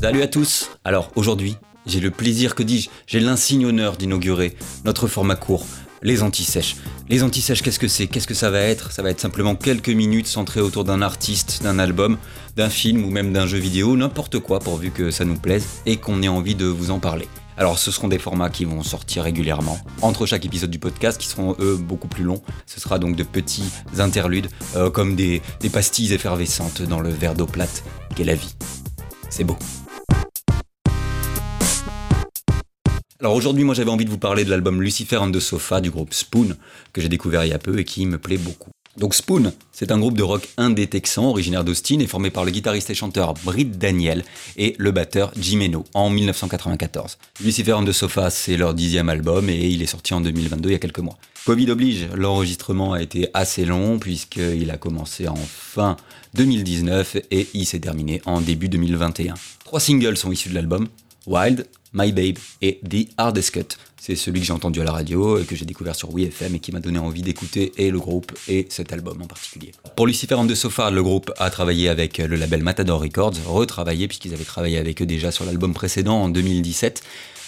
Salut à tous Alors aujourd'hui, j'ai le plaisir, que dis-je, j'ai l'insigne honneur d'inaugurer notre format court, les anti-sèches. Les anti-sèches, qu'est-ce que c'est? Qu'est-ce que ça va être? Ça va être simplement quelques minutes centrées autour d'un artiste, d'un album, d'un film ou même d'un jeu vidéo, n'importe quoi pourvu que ça nous plaise et qu'on ait envie de vous en parler. Alors ce seront des formats qui vont sortir régulièrement entre chaque épisode du podcast qui seront eux beaucoup plus longs. Ce sera donc de petits interludes euh, comme des, des pastilles effervescentes dans le verre d'eau plate qu'est la vie. C'est beau. Alors aujourd'hui, moi j'avais envie de vous parler de l'album Lucifer and the Sofa du groupe Spoon, que j'ai découvert il y a peu et qui me plaît beaucoup. Donc Spoon, c'est un groupe de rock indé texan originaire d'Austin et formé par le guitariste et chanteur Britt Daniel et le batteur Jim Eno en 1994. Lucifer and the Sofa, c'est leur dixième album et il est sorti en 2022 il y a quelques mois. Covid oblige, l'enregistrement a été assez long puisqu'il a commencé en fin 2019 et il s'est terminé en début 2021. Trois singles sont issus de l'album, Wild, My Babe et The Hardest Cut. C'est celui que j'ai entendu à la radio et que j'ai découvert sur WeFM et qui m'a donné envie d'écouter et le groupe et cet album en particulier. Pour Lucifer and the Sofa, le groupe a travaillé avec le label Matador Records, retravaillé puisqu'ils avaient travaillé avec eux déjà sur l'album précédent en 2017.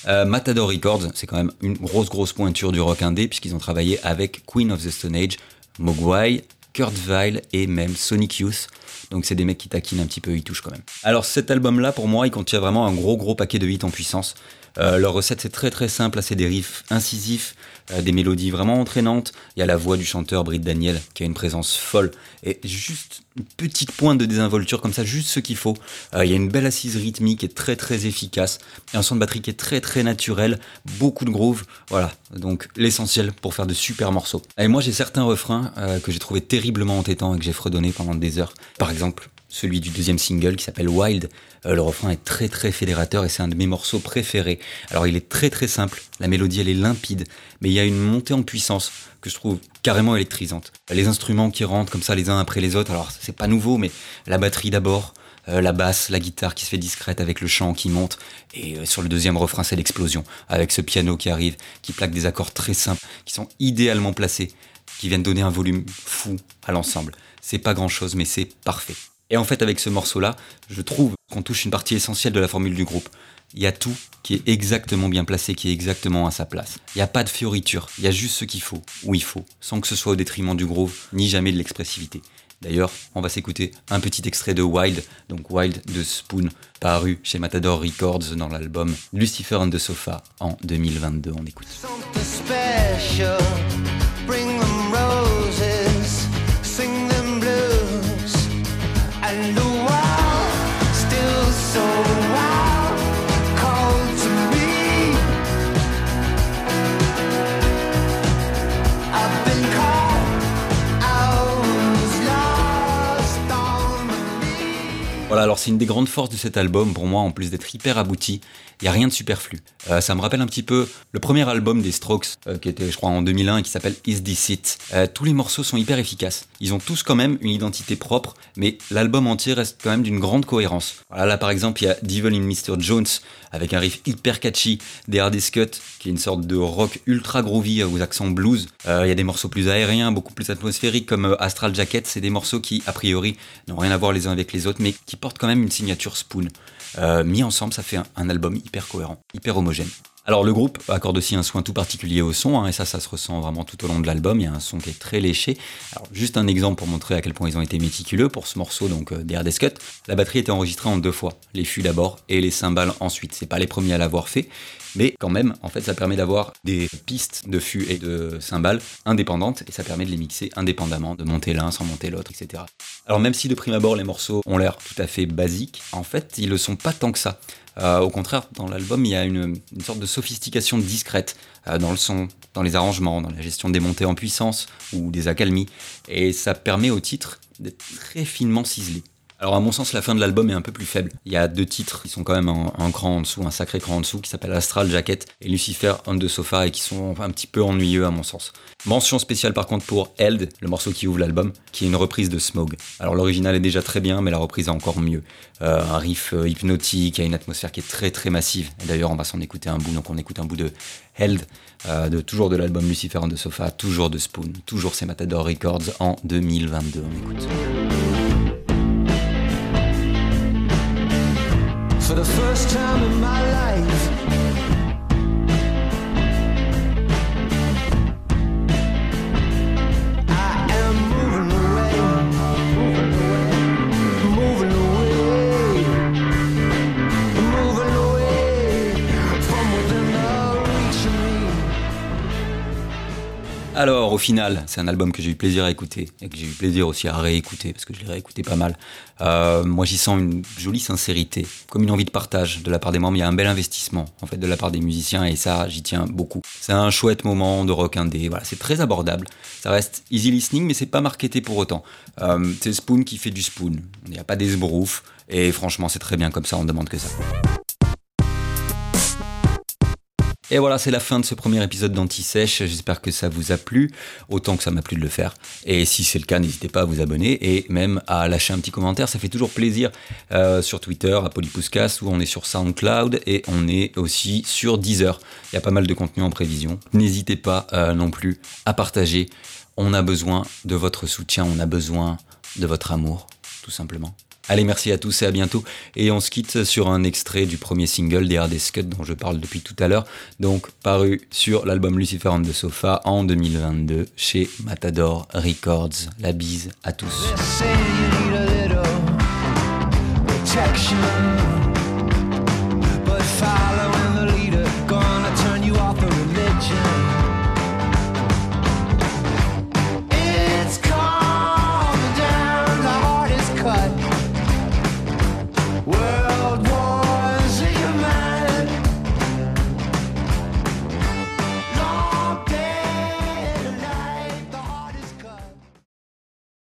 Euh, Matador Records, c'est quand même une grosse grosse pointure du rock indé puisqu'ils ont travaillé avec Queen of the Stone Age, Mogwai, Kurt Vile et même Sonic Youth. Donc c'est des mecs qui taquinent un petit peu, ils touchent quand même. Alors cet album-là, pour moi, il contient vraiment un gros gros paquet de hits en puissance. Euh, leur recette c'est très très simple, c'est des riffs incisifs, euh, des mélodies vraiment entraînantes. Il y a la voix du chanteur Britt Daniel qui a une présence folle et juste une petite pointe de désinvolture comme ça, juste ce qu'il faut. Euh, il y a une belle assise rythmique est très très efficace et un son de batterie qui est très très naturel, beaucoup de groove. Voilà, donc l'essentiel pour faire de super morceaux. Et moi j'ai certains refrains que j'ai trouvé terriblement entêtants et que j'ai fredonné pendant des heures. Par exemple, celui du deuxième single qui s'appelle Wild. Euh, le refrain est très très fédérateur et c'est un de mes morceaux préférés. Alors il est très très simple, la mélodie elle est limpide, mais il y a une montée en puissance que je trouve carrément électrisante. Les instruments qui rentrent comme ça les uns après les autres, alors c'est pas nouveau, mais la batterie d'abord, euh, la basse, la guitare qui se fait discrète avec le chant qui monte, et euh, sur le deuxième refrain c'est l'explosion, avec ce piano qui arrive, qui plaque des accords très simples, qui sont idéalement placés, qui viennent donner un volume fou à l'ensemble. C'est pas grand chose, mais c'est parfait. Et en fait, avec ce morceau-là, je trouve qu'on touche une partie essentielle de la formule du groupe. Il y a tout qui est exactement bien placé, qui est exactement à sa place. Il n'y a pas de fioriture, il y a juste ce qu'il faut, où il faut, sans que ce soit au détriment du groove, ni jamais de l'expressivité. D'ailleurs, on va s'écouter un petit extrait de Wild, donc Wild de Spoon, paru chez Matador Records dans l'album Lucifer on the Sofa en 2022. On écoute. I lose. Voilà, alors c'est une des grandes forces de cet album pour moi, en plus d'être hyper abouti, il n'y a rien de superflu. Euh, ça me rappelle un petit peu le premier album des Strokes, euh, qui était je crois en 2001 et qui s'appelle Is This It. Euh, tous les morceaux sont hyper efficaces. Ils ont tous quand même une identité propre, mais l'album entier reste quand même d'une grande cohérence. Voilà, là par exemple, il y a Devil in Mr. Jones, avec un riff hyper catchy, des Hardest Cut, qui est une sorte de rock ultra groovy aux accents blues. Il y a des morceaux plus aériens, beaucoup plus atmosphériques, comme Astral Jacket, c'est des morceaux qui, a priori, n'ont rien à voir les uns avec les autres, mais qui portent quand même une signature Spoon. Euh, mis ensemble, ça fait un, album hyper cohérent, hyper homogène. Alors le groupe accorde aussi un soin tout particulier au son, hein, et ça, ça se ressent vraiment tout au long de l'album. Il y a un son qui est très léché. Alors juste un exemple pour montrer à quel point ils ont été méticuleux pour ce morceau, donc euh, des Cut. La batterie était enregistrée en deux fois, les fûts d'abord et les cymbales ensuite. C'est pas les premiers à l'avoir fait, mais quand même, en fait, ça permet d'avoir des pistes de fûts et de cymbales indépendantes, et ça permet de les mixer indépendamment, de monter l'un sans monter l'autre, etc. Alors même si de prime abord les morceaux ont l'air tout à fait basiques, en fait, ils le sont pas tant que ça. Euh, au contraire, dans l'album, il y a une, sorte de sophistication discrète euh, dans le son, dans les arrangements, dans la gestion des montées en puissance ou des accalmies. Et ça permet au titre d'être très finement ciselé. Alors à mon sens, la fin de l'album est un peu plus faible. Il y a deux titres qui sont quand même un, cran en dessous, un sacré cran en dessous, qui s'appellent Astral Jacket et Lucifer on the Sofa et qui sont un petit peu ennuyeux à mon sens. Mention spéciale par contre pour Held, le morceau qui ouvre l'album, qui est une reprise de Smog. Alors l'original est déjà très bien, mais la reprise est encore mieux. Euh, un riff euh, hypnotique, il y a une atmosphère qui est très très massive. D'ailleurs, on va s'en écouter un bout, donc on écoute un bout de Held, euh, de, toujours de l'album Lucifer on the Sofa, toujours de Spoon, toujours c'est Matador Records en 2022. On écoute. The first time in my life. Au final, c'est un album que j'ai eu plaisir à écouter et que j'ai eu plaisir aussi à réécouter parce que je l'ai réécouté pas mal. Euh, moi, j'y sens une jolie sincérité, comme une envie de partage de la part des membres. Il y a un bel investissement en fait de la part des musiciens et ça, j'y tiens beaucoup. C'est un chouette moment de rock indé. Voilà, c'est très abordable. Ça reste easy listening, mais c'est pas marketé pour autant. Euh, c'est Spoon qui fait du Spoon. Il n'y a pas d'esbrouf et franchement, c'est très bien comme ça. On demande que ça. Et voilà, c'est la fin de ce premier épisode d'Anti-Sèche. J'espère que ça vous a plu, autant que ça m'a plu de le faire. Et si c'est le cas, n'hésitez pas à vous abonner et même à lâcher un petit commentaire. Ça fait toujours plaisir euh, sur Twitter, à Polypouscast, où on est sur SoundCloud et on est aussi sur Deezer. Il y a pas mal de contenu en prévision. N'hésitez pas euh, non plus à partager. On a besoin de votre soutien, on a besoin de votre amour, tout simplement. Allez, merci à tous et à bientôt. Et on se quitte sur un extrait du premier single des Cut dont je parle depuis tout à l'heure, donc paru sur l'album Lucifer on the Sofa en 2022 chez Matador Records. La bise à tous.